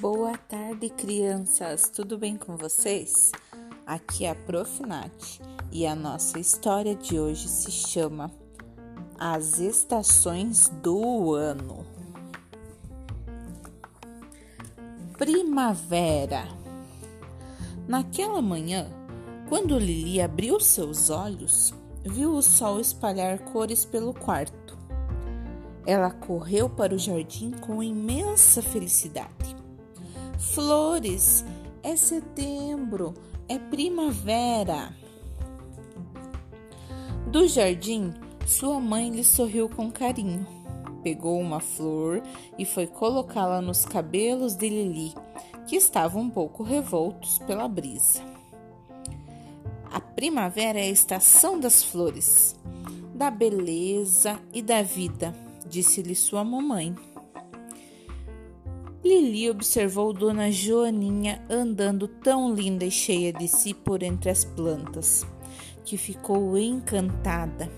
Boa tarde, crianças! Tudo bem com vocês? Aqui é a Prof. Nath e a nossa história de hoje se chama As Estações do Ano. Primavera. Naquela manhã, quando Lili abriu seus olhos, viu o sol espalhar cores pelo quarto. Ela correu para o jardim com imensa felicidade. Flores, é setembro, é primavera. Do jardim, sua mãe lhe sorriu com carinho. Pegou uma flor e foi colocá-la nos cabelos de Lili, que estavam um pouco revoltos pela brisa. A primavera é a estação das flores, da beleza e da vida disse-lhe sua mamãe. Lili observou Dona Joaninha andando tão linda e cheia de si por entre as plantas, que ficou encantada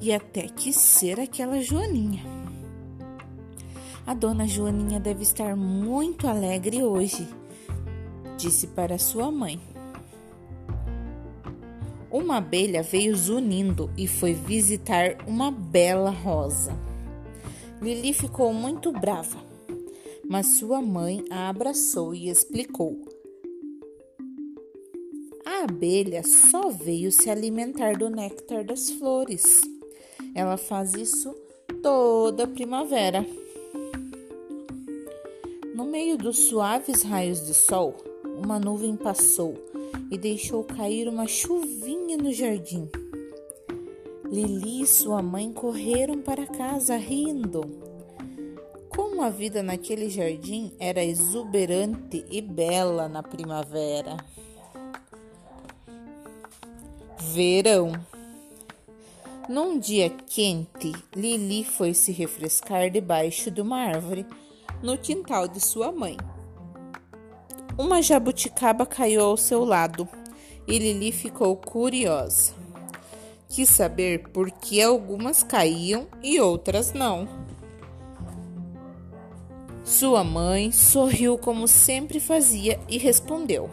e até quis ser aquela Joaninha. A Dona Joaninha deve estar muito alegre hoje, disse para sua mãe. Uma abelha veio zunindo e foi visitar uma bela rosa. Lili ficou muito brava, mas sua mãe a abraçou e explicou. A abelha só veio se alimentar do néctar das flores. Ela faz isso toda primavera. No meio dos suaves raios de sol, uma nuvem passou e deixou cair uma chuvinha no jardim. Lili e sua mãe correram para casa rindo. Como a vida naquele jardim era exuberante e bela na primavera. Verão. Num dia quente, Lili foi se refrescar debaixo de uma árvore no quintal de sua mãe. Uma jabuticaba caiu ao seu lado e Lili ficou curiosa quis saber por que algumas caíam e outras não. Sua mãe sorriu como sempre fazia e respondeu: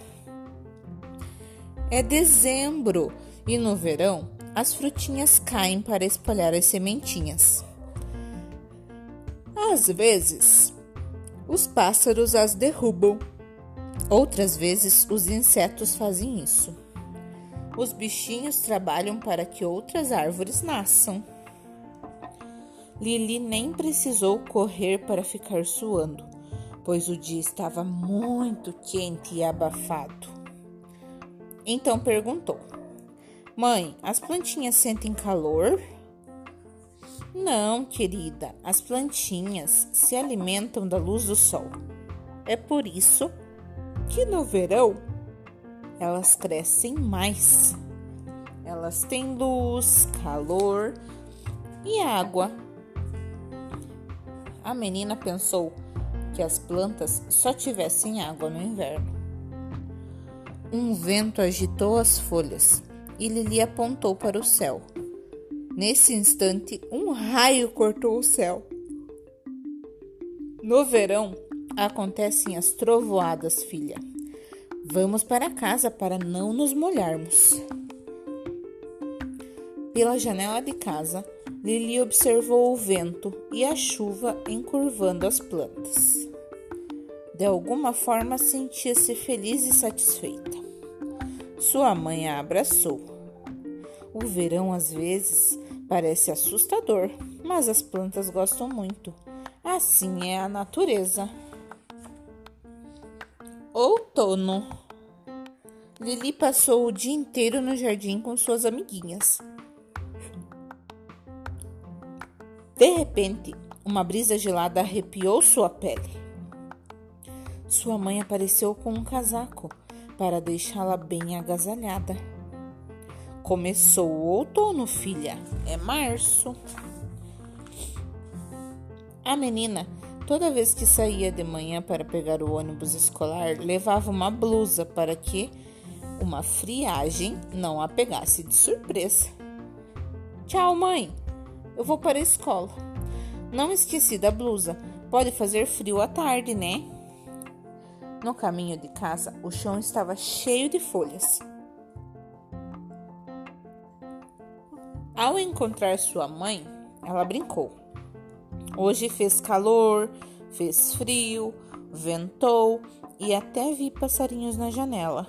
É dezembro e no verão as frutinhas caem para espalhar as sementinhas. Às vezes, os pássaros as derrubam, outras vezes, os insetos fazem isso. Os bichinhos trabalham para que outras árvores nasçam. Lili nem precisou correr para ficar suando, pois o dia estava muito quente e abafado. Então perguntou: Mãe, as plantinhas sentem calor? Não, querida, as plantinhas se alimentam da luz do sol. É por isso que no verão elas crescem mais. Elas têm luz, calor e água. A menina pensou que as plantas só tivessem água no inverno. Um vento agitou as folhas e Lili apontou para o céu. Nesse instante, um raio cortou o céu. No verão acontecem as trovoadas, filha. Vamos para casa para não nos molharmos. Pela janela de casa, Lili observou o vento e a chuva encurvando as plantas. De alguma forma sentia-se feliz e satisfeita. Sua mãe a abraçou. O verão às vezes parece assustador, mas as plantas gostam muito. Assim é a natureza. Outono. Lili passou o dia inteiro no jardim com suas amiguinhas. De repente, uma brisa gelada arrepiou sua pele. Sua mãe apareceu com um casaco para deixá-la bem agasalhada. Começou o outono, filha. É março. A menina Toda vez que saía de manhã para pegar o ônibus escolar, levava uma blusa para que uma friagem não a pegasse de surpresa. Tchau, mãe. Eu vou para a escola. Não esqueci da blusa. Pode fazer frio à tarde, né? No caminho de casa, o chão estava cheio de folhas. Ao encontrar sua mãe, ela brincou. Hoje fez calor, fez frio, ventou e até vi passarinhos na janela.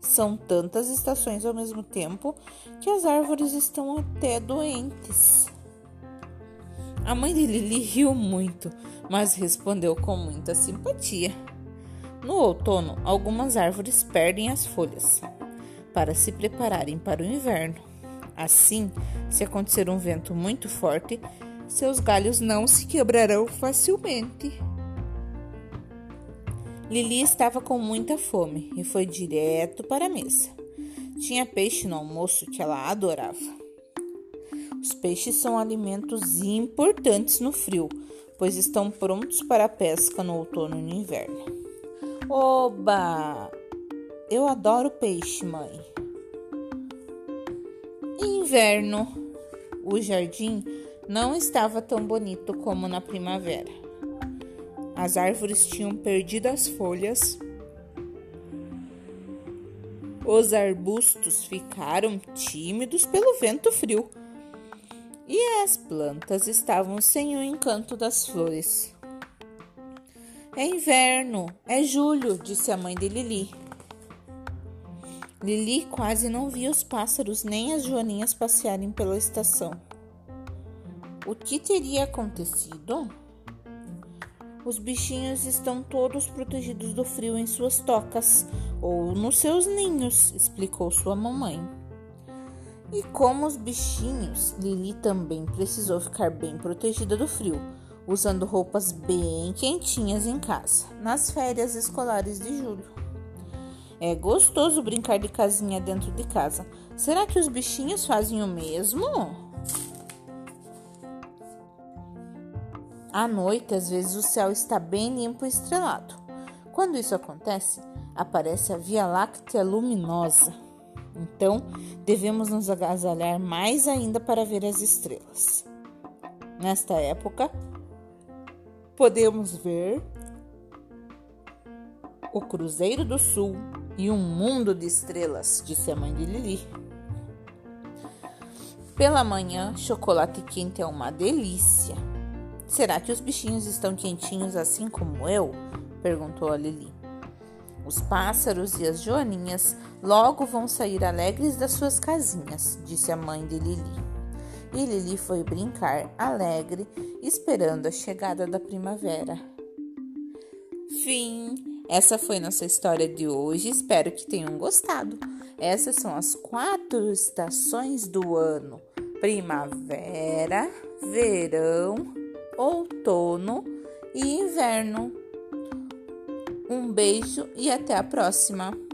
São tantas estações ao mesmo tempo que as árvores estão até doentes. A mãe de Lili riu muito, mas respondeu com muita simpatia. No outono, algumas árvores perdem as folhas para se prepararem para o inverno. Assim, se acontecer um vento muito forte, seus galhos não se quebrarão facilmente. Lili estava com muita fome e foi direto para a mesa. Tinha peixe no almoço que ela adorava. Os peixes são alimentos importantes no frio, pois estão prontos para a pesca no outono e no inverno. Oba! Eu adoro peixe, mãe. Inverno. O jardim não estava tão bonito como na primavera. As árvores tinham perdido as folhas. Os arbustos ficaram tímidos pelo vento frio. E as plantas estavam sem o encanto das flores. É inverno, é julho, disse a mãe de Lili. Lili quase não via os pássaros nem as joaninhas passearem pela estação. O que teria acontecido? Os bichinhos estão todos protegidos do frio em suas tocas ou nos seus ninhos, explicou sua mamãe. E como os bichinhos, Lili também precisou ficar bem protegida do frio, usando roupas bem quentinhas em casa, nas férias escolares de julho. É gostoso brincar de casinha dentro de casa. Será que os bichinhos fazem o mesmo? À noite, às vezes o céu está bem limpo e estrelado. Quando isso acontece, aparece a Via Láctea luminosa. Então, devemos nos agasalhar mais ainda para ver as estrelas. Nesta época, podemos ver o Cruzeiro do Sul e um mundo de estrelas, disse a mãe de Lili. Pela manhã, chocolate quente é uma delícia. Será que os bichinhos estão quentinhos assim como eu? perguntou a Lili. Os pássaros e as joaninhas logo vão sair alegres das suas casinhas, disse a mãe de Lili. E Lili foi brincar alegre, esperando a chegada da primavera. Fim. Essa foi nossa história de hoje. Espero que tenham gostado. Essas são as quatro estações do ano: primavera, verão, outono e inverno. Um beijo e até a próxima!